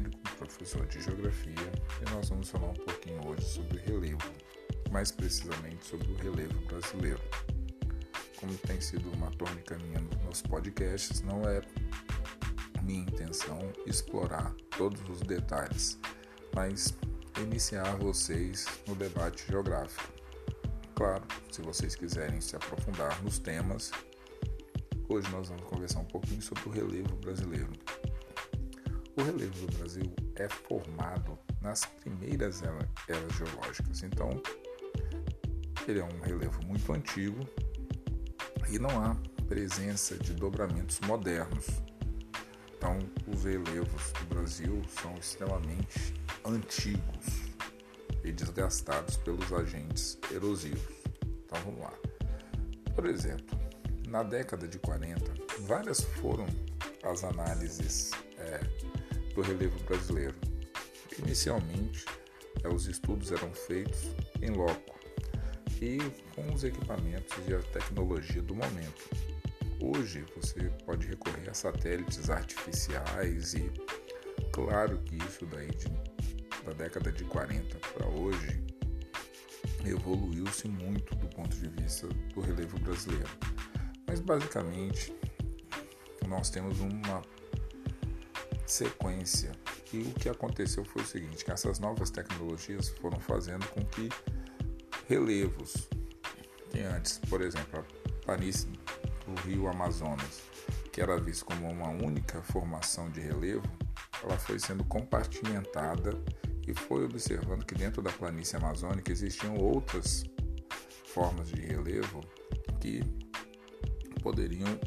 Érico, professor de Geografia, e nós vamos falar um pouquinho hoje sobre relevo, mais precisamente sobre o relevo brasileiro. Como tem sido uma tônica minha nos podcasts, não é minha intenção explorar todos os detalhes, mas iniciar vocês no debate geográfico. Claro, se vocês quiserem se aprofundar nos temas, hoje nós vamos conversar um pouquinho sobre o relevo brasileiro. O relevo do Brasil é formado nas primeiras eras geológicas, então ele é um relevo muito antigo e não há presença de dobramentos modernos. Então, os relevos do Brasil são extremamente antigos e desgastados pelos agentes erosivos. Então, vamos lá. Por exemplo, na década de 40, várias foram as análises é, do relevo brasileiro. Inicialmente, é, os estudos eram feitos em loco e com os equipamentos e a tecnologia do momento. Hoje você pode recorrer a satélites artificiais e claro que isso daí de, da década de 40 para hoje evoluiu-se muito do ponto de vista do relevo brasileiro. Mas basicamente nós temos uma sequência. E o que aconteceu foi o seguinte, que essas novas tecnologias foram fazendo com que relevos que antes, por exemplo, a planície do rio Amazonas, que era visto como uma única formação de relevo, ela foi sendo compartimentada e foi observando que dentro da planície amazônica existiam outras formas de relevo que poderiam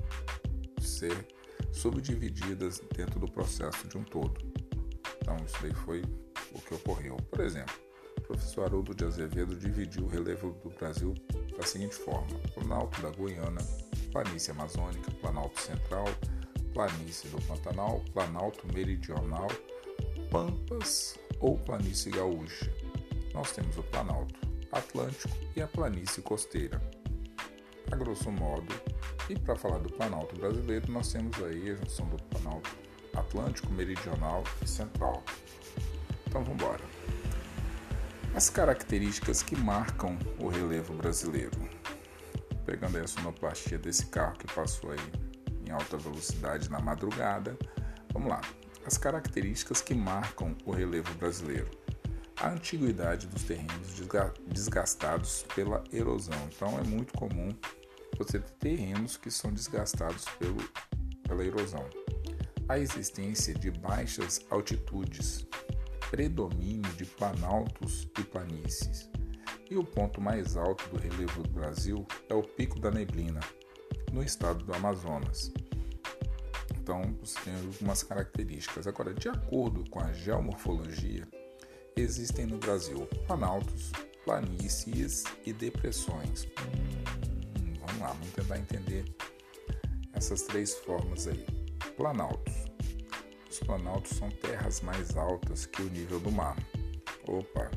ser subdivididas dentro do processo de um todo. Então, isso daí foi o que ocorreu. Por exemplo, o professor Haroldo de Azevedo dividiu o relevo do Brasil da seguinte forma: Planalto da Guiana, Planície Amazônica, Planalto Central, Planície do Pantanal, Planalto Meridional, Pampas ou Planície Gaúcha. Nós temos o Planalto Atlântico e a Planície Costeira. A grosso modo, e para falar do Planalto brasileiro, nós temos aí a junção do Planalto Atlântico, Meridional e Central. Então vamos embora. As características que marcam o relevo brasileiro. Pegando a sonoplastia desse carro que passou aí em alta velocidade na madrugada. Vamos lá. As características que marcam o relevo brasileiro. A antiguidade dos terrenos desgastados pela erosão. Então é muito comum você ter terrenos que são desgastados pelo, pela erosão. A existência de baixas altitudes, predomínio de planaltos e planícies. E o ponto mais alto do relevo do Brasil é o Pico da Neblina, no estado do Amazonas. Então, você tem algumas características. Agora, de acordo com a geomorfologia, existem no Brasil planaltos, planícies e depressões. Hum, Vamos lá, vamos tentar entender essas três formas aí. Planaltos. Os planaltos são terras mais altas que o nível do mar. Opa,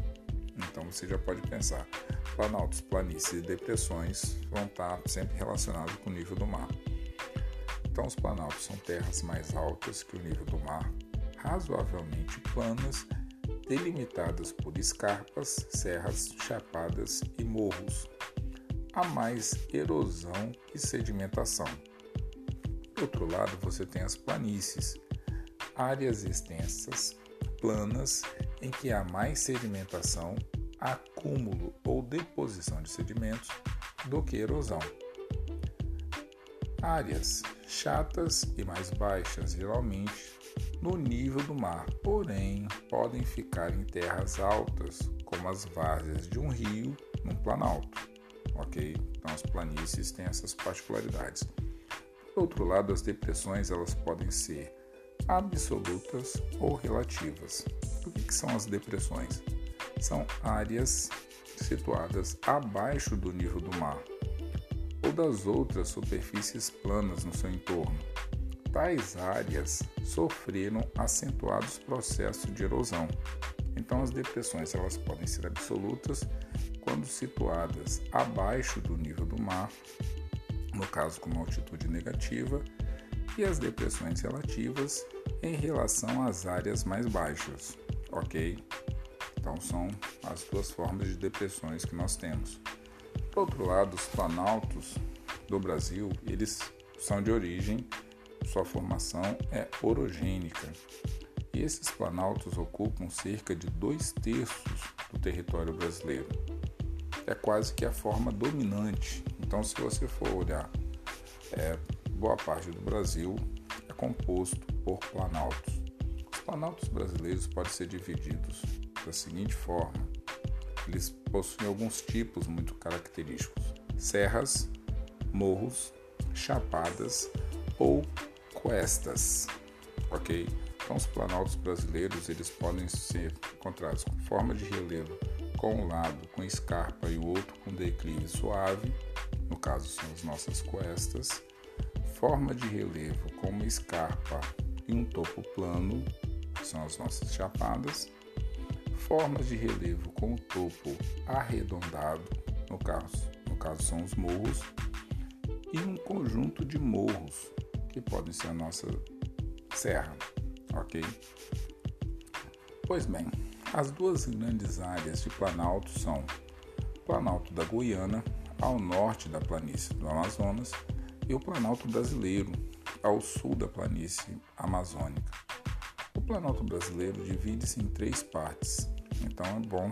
então você já pode pensar. Planaltos, planícies e depressões vão estar sempre relacionados com o nível do mar. Então, os planaltos são terras mais altas que o nível do mar, razoavelmente planas, delimitadas por escarpas, serras, chapadas e morros, há mais erosão e sedimentação. Por outro lado, você tem as planícies, áreas extensas, planas, em que há mais sedimentação, acúmulo ou deposição de sedimentos do que erosão. Áreas chatas e mais baixas, geralmente no nível do mar, porém podem ficar em terras altas, como as várzeas de um rio num planalto ok? Então as planícies têm essas particularidades. Por outro lado, as depressões elas podem ser absolutas ou relativas. O que, que são as depressões? São áreas situadas abaixo do nível do mar ou das outras superfícies planas no seu entorno. Tais áreas sofreram acentuados processos de erosão. Então as depressões elas podem ser absolutas quando situadas abaixo do nível do mar, no caso com uma altitude negativa, e as depressões relativas em relação às áreas mais baixas, ok? Então são as duas formas de depressões que nós temos. Por outro lado, os planaltos do Brasil, eles são de origem, sua formação é orogênica. E esses planaltos ocupam cerca de dois terços do território brasileiro. É quase que a forma dominante. Então, se você for olhar, é, boa parte do Brasil é composto por planaltos. Os planaltos brasileiros podem ser divididos da seguinte forma: eles possuem alguns tipos muito característicos: serras, morros, chapadas ou cuestas, ok? Então, os planaltos brasileiros eles podem ser encontrados com forma de relevo com um lado com escarpa e o outro com declive suave, no caso são as nossas cuestas, forma de relevo com uma escarpa e um topo plano, são as nossas chapadas, formas de relevo com o topo arredondado, no caso, no caso são os morros, e um conjunto de morros, que podem ser a nossa serra, ok? Pois bem, as duas grandes áreas de Planalto são o Planalto da Guiana, ao norte da planície do Amazonas, e o Planalto brasileiro, ao sul da planície amazônica. O Planalto brasileiro divide-se em três partes, então é bom,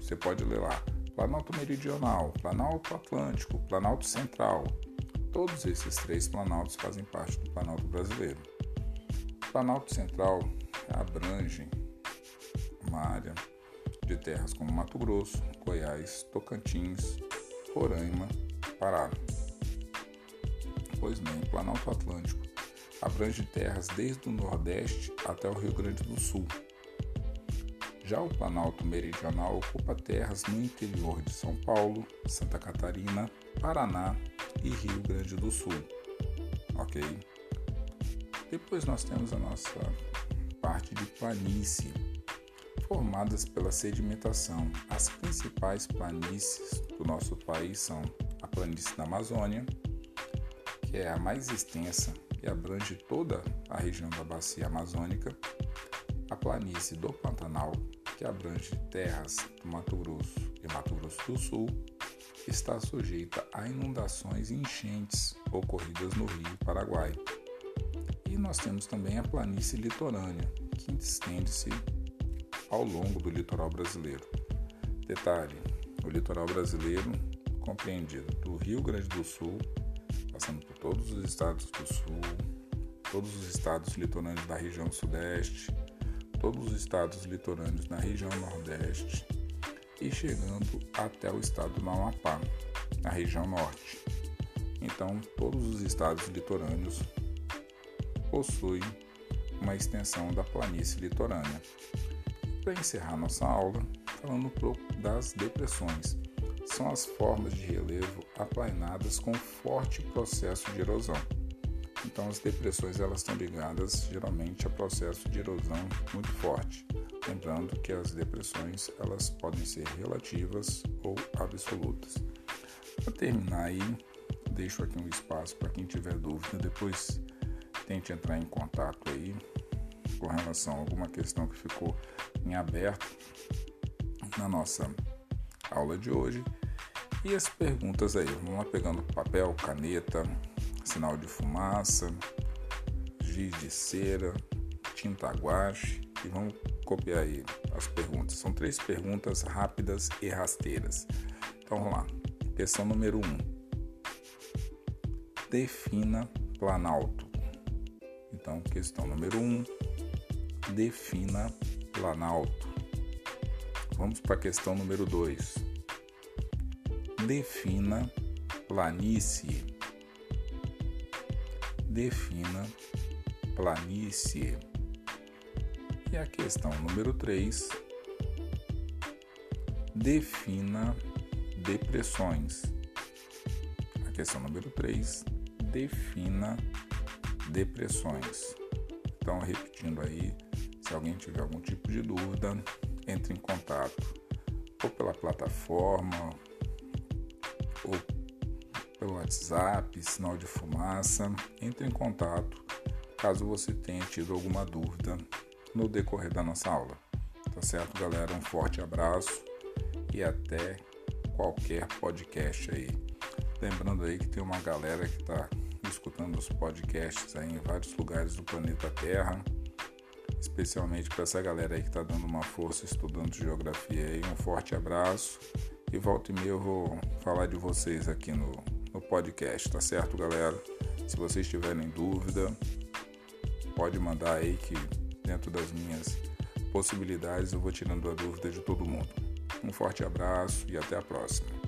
você pode ler lá. Planalto Meridional, Planalto Atlântico, Planalto Central. Todos esses três planaltos fazem parte do Planalto brasileiro. O Planalto Central abrange uma área de terras como Mato Grosso, Goiás, Tocantins, Roraima, Pará. Pois bem, o Planalto Atlântico abrange terras desde o Nordeste até o Rio Grande do Sul. Já o Planalto Meridional ocupa terras no interior de São Paulo, Santa Catarina, Paraná e Rio Grande do Sul. Ok? Depois nós temos a nossa parte de planície, formadas pela sedimentação. As principais planícies do nosso país são a planície da Amazônia, que é a mais extensa e abrange toda a região da bacia amazônica, a planície do Pantanal, que abrange terras do Mato Grosso e Mato Grosso do Sul, está sujeita a inundações e enchentes ocorridas no Rio Paraguai. E nós temos também a planície litorânea, que estende-se ao longo do litoral brasileiro. Detalhe: o litoral brasileiro compreendido do Rio Grande do Sul, passando por todos os estados do Sul, todos os estados litorâneos da região Sudeste, todos os estados litorâneos na região Nordeste e chegando até o estado do Amapá, na região Norte. Então, todos os estados litorâneos possuem uma extensão da planície litorânea. Para encerrar nossa aula, falando um pouco das depressões. São as formas de relevo aplainadas com forte processo de erosão. Então as depressões elas estão ligadas geralmente a processo de erosão muito forte. Lembrando que as depressões elas podem ser relativas ou absolutas. Para terminar aí, deixo aqui um espaço para quem tiver dúvida, depois tente entrar em contato aí com relação a alguma questão que ficou em aberto na nossa aula de hoje. E as perguntas aí, vamos lá pegando papel, caneta, sinal de fumaça, giz de cera, tinta guache e vamos copiar aí as perguntas. São três perguntas rápidas e rasteiras. Então vamos lá. Questão número 1. Um. Defina planalto. Então, questão número 1. Um, defina planalto. Vamos para a questão número 2. Defina planície defina planície. E a questão número 3, defina depressões. A questão número 3, defina depressões. Então, repetindo aí, se alguém tiver algum tipo de dúvida, entre em contato ou pela plataforma ou pelo WhatsApp, sinal de fumaça, entre em contato caso você tenha tido alguma dúvida no decorrer da nossa aula. Tá certo, galera? Um forte abraço e até qualquer podcast aí. Lembrando aí que tem uma galera que está escutando os podcasts aí em vários lugares do planeta Terra, especialmente para essa galera aí que está dando uma força estudando geografia aí. Um forte abraço e volta e meia eu vou falar de vocês aqui no, no podcast, tá certo, galera? Se vocês tiverem dúvida, pode mandar aí que dentro das minhas possibilidades eu vou tirando a dúvida de todo mundo. Um forte abraço e até a próxima.